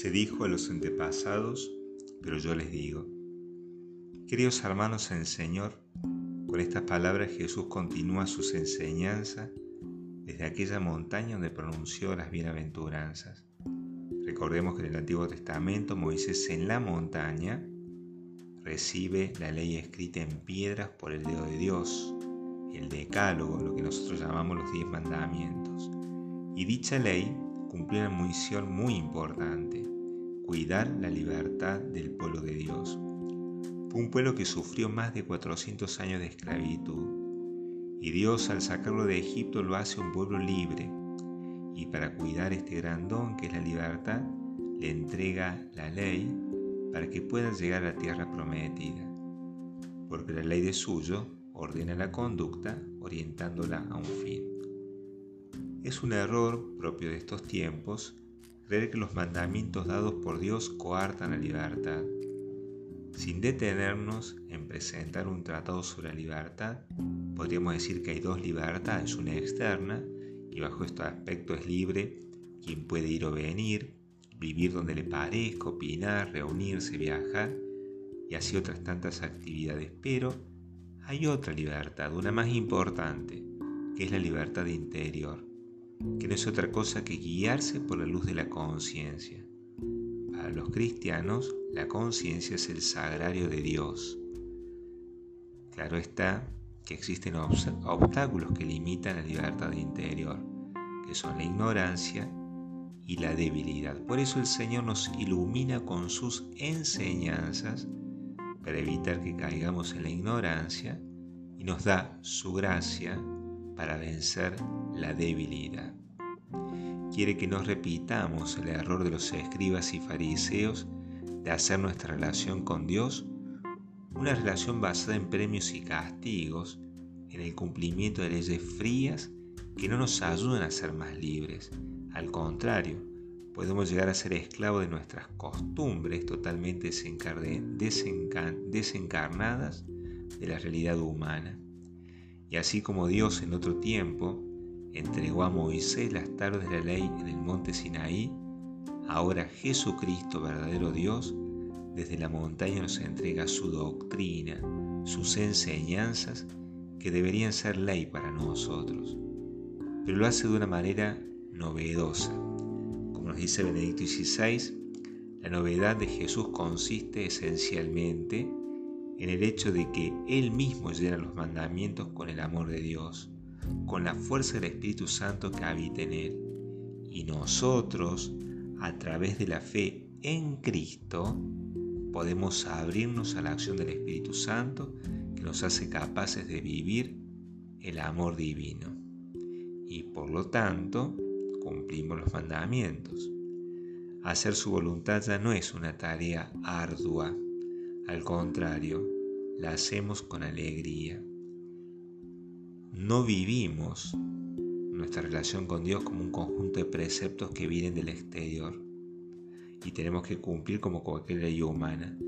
Se dijo a los antepasados, pero yo les digo. Queridos hermanos en el Señor, con estas palabras Jesús continúa sus enseñanzas desde aquella montaña donde pronunció las bienaventuranzas. Recordemos que en el Antiguo Testamento Moisés en la montaña recibe la ley escrita en piedras por el dedo de Dios, el decálogo, lo que nosotros llamamos los diez mandamientos. Y dicha ley cumplió una misión muy importante, cuidar la libertad del pueblo de Dios. Fue un pueblo que sufrió más de 400 años de esclavitud, y Dios al sacarlo de Egipto lo hace un pueblo libre, y para cuidar este gran don que es la libertad, le entrega la ley para que pueda llegar a la tierra prometida, porque la ley de suyo ordena la conducta orientándola a un fin. Es un error propio de estos tiempos creer que los mandamientos dados por Dios coartan la libertad. Sin detenernos en presentar un tratado sobre la libertad, podríamos decir que hay dos libertades, una externa, y bajo este aspecto es libre quien puede ir o venir, vivir donde le parezca, opinar, reunirse, viajar y así otras tantas actividades. Pero hay otra libertad, una más importante, que es la libertad interior, que no es otra cosa que guiarse por la luz de la conciencia. Para los cristianos, la conciencia es el sagrario de Dios. Claro está que existen obstáculos que limitan la libertad interior, que son la ignorancia y la debilidad. Por eso el Señor nos ilumina con sus enseñanzas para evitar que caigamos en la ignorancia y nos da su gracia para vencer la debilidad. Quiere que no repitamos el error de los escribas y fariseos de hacer nuestra relación con Dios una relación basada en premios y castigos, en el cumplimiento de leyes frías que no nos ayudan a ser más libres, al contrario, podemos llegar a ser esclavos de nuestras costumbres totalmente desencarnadas de la realidad humana. Y así como Dios en otro tiempo entregó a Moisés las tablas de la ley en el monte Sinaí, ahora Jesucristo, verdadero Dios, desde la montaña nos entrega su doctrina, sus enseñanzas que deberían ser ley para nosotros. Pero lo hace de una manera novedosa. Como nos dice Benedicto XVI, la novedad de Jesús consiste esencialmente en el hecho de que Él mismo llena los mandamientos con el amor de Dios, con la fuerza del Espíritu Santo que habita en Él. Y nosotros, a través de la fe en Cristo, podemos abrirnos a la acción del Espíritu Santo que nos hace capaces de vivir el amor divino. Y por lo tanto, cumplimos los mandamientos. Hacer su voluntad ya no es una tarea ardua, al contrario, la hacemos con alegría. No vivimos nuestra relación con Dios como un conjunto de preceptos que vienen del exterior y tenemos que cumplir como cualquier ley humana,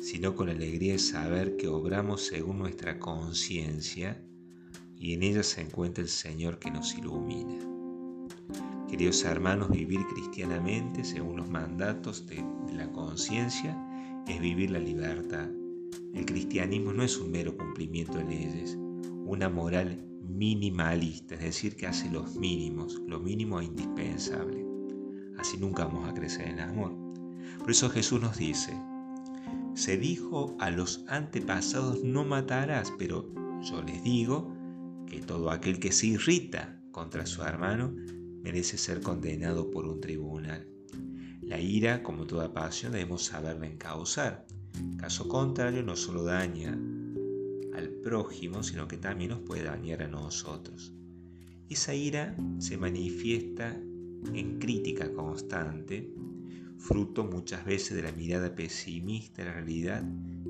sino con alegría de saber que obramos según nuestra conciencia y en ella se encuentra el Señor que nos ilumina. Queridos hermanos, vivir cristianamente según los mandatos de, la conciencia es vivir la libertad. El cristianismo no es un mero cumplimiento de leyes, una moral minimalista, es decir, que hace los mínimos, lo mínimo e indispensable. Así nunca vamos a crecer en amor. Por eso Jesús nos dice, se dijo a los antepasados no matarás, pero yo les digo que todo aquel que se irrita contra su hermano merece ser condenado por un tribunal. La ira, como toda pasión, debemos saberla encauzar. Caso contrario, no solo daña al prójimo, sino que también nos puede dañar a nosotros. Esa ira se manifiesta en crítica constante, fruto muchas veces de la mirada pesimista de la realidad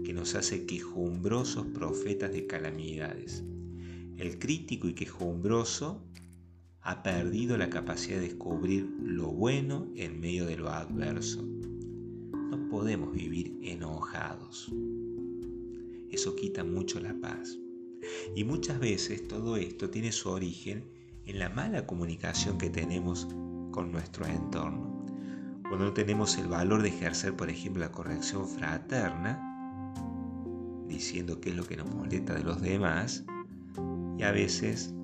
que nos hace quejumbrosos profetas de calamidades. El crítico y quejumbroso ha perdido la capacidad de descubrir lo bueno en medio de lo adverso. No podemos vivir enojados. Eso quita mucho la paz. Y muchas veces todo esto tiene su origen en la mala comunicación que tenemos con nuestro entorno. cuando no tenemos el valor de ejercer, por ejemplo, la corrección fraterna, diciendo qué es lo que nos molesta de los demás, y a veces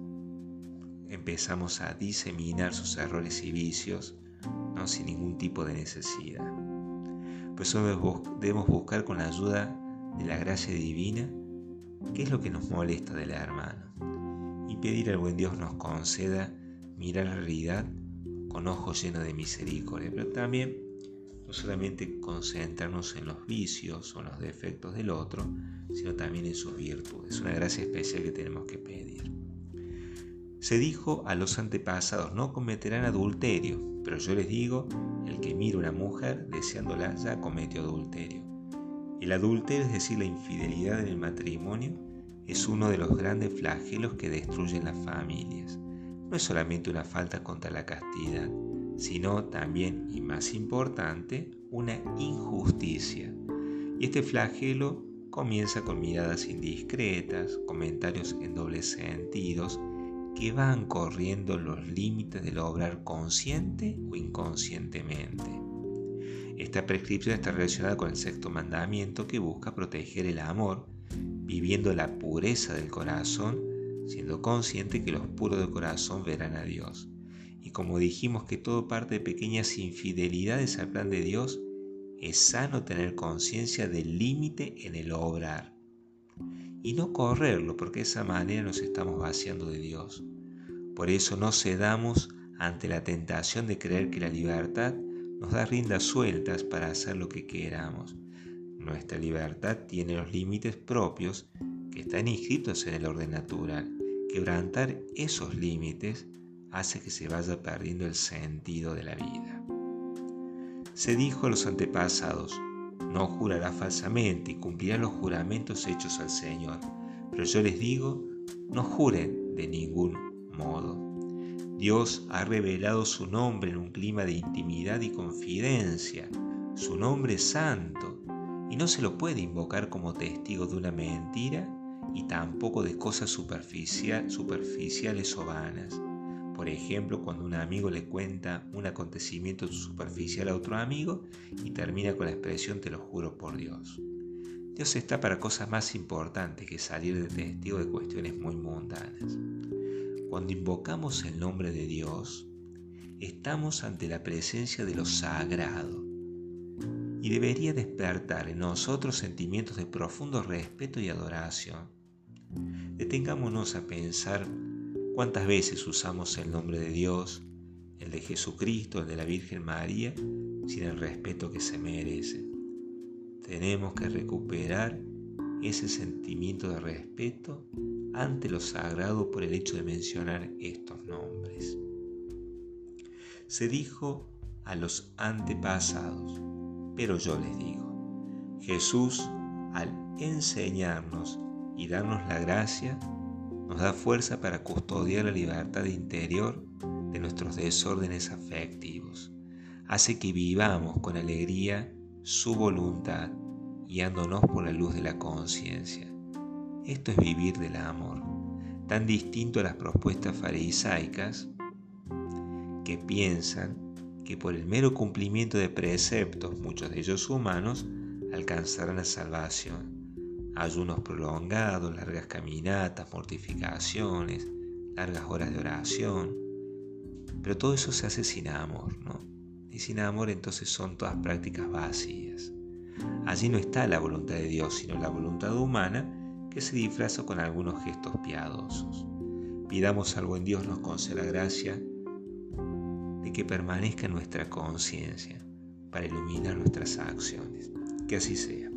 empezamos a diseminar sus errores y vicios ¿no? sin ningún tipo de necesidad. Por eso debemos buscar con la ayuda de la gracia divina qué es lo que nos molesta del hermano y pedir al buen Dios nos conceda mirar la realidad con ojos llenos de misericordia, pero también no solamente concentrarnos en los vicios o los defectos del otro, sino también en sus virtudes. Es una gracia especial que tenemos que pedir. Se dijo a los antepasados, no cometerán adulterio, pero yo les digo, el que mira una mujer deseándola ya cometió adulterio. El adulterio, es decir, la infidelidad en el matrimonio, es uno de los grandes flagelos que destruyen las familias no es solamente una falta contra la castidad, sino también, y más importante, una injusticia. Y este flagelo comienza con miradas indiscretas, comentarios en dobles sentidos, que van corriendo los límites del obrar consciente o inconscientemente. Esta prescripción está relacionada con el sexto mandamiento que busca proteger el amor, viviendo la pureza del corazón siendo consciente que los puros de corazón verán a Dios. Y como dijimos que todo parte de pequeñas infidelidades al plan de Dios, es sano tener conciencia del límite en el obrar. Y no correrlo, porque de esa manera nos estamos vaciando de Dios. Por eso no cedamos ante la tentación de creer que la libertad nos da riendas sueltas para hacer lo que queramos. Nuestra libertad tiene los límites propios que están inscritos en el orden natural. Quebrantar esos límites hace que se vaya perdiendo el sentido de la vida. Se dijo a los antepasados, no jurará falsamente y cumplirá los juramentos hechos al Señor. Pero yo les digo, no juren de ningún modo. Dios ha revelado su nombre en un clima de intimidad y confidencia. Su nombre es santo y no se lo puede invocar como testigo de una mentira y tampoco de cosas superficiales o vanas. Por ejemplo, cuando un amigo le cuenta un acontecimiento superficial a otro amigo y termina con la expresión te lo juro por Dios. Dios está para cosas más importantes que salir de testigo de cuestiones muy mundanas. Cuando invocamos el nombre de Dios, estamos ante la presencia de lo sagrado y debería despertar en nosotros sentimientos de profundo respeto y adoración Detengámonos a pensar cuántas veces usamos el nombre de Dios, el de Jesucristo, el de la Virgen María, sin el respeto que se merece. Tenemos que recuperar ese sentimiento de respeto ante lo sagrado por el hecho de mencionar estos nombres. Se dijo a los antepasados, pero yo les digo, Jesús al enseñarnos y darnos la gracia, nos da fuerza para custodiar la libertad interior de nuestros desórdenes afectivos. Hace que vivamos con alegría su voluntad, guiándonos por la luz de la conciencia. Esto es vivir del amor, tan distinto a las propuestas farisaicas que piensan que por el mero cumplimiento de preceptos, muchos de ellos humanos, alcanzarán la salvación ayunos prolongados, largas caminatas, mortificaciones, largas horas de oración. Pero todo eso se hace sin amor, ¿no? Y sin amor entonces son todas prácticas vacías. Allí no está la voluntad de Dios, sino la voluntad humana que se disfraza con algunos gestos piadosos. Pidamos al buen Dios nos conceda gracia de que permanezca nuestra conciencia para iluminar nuestras acciones. Que así sea.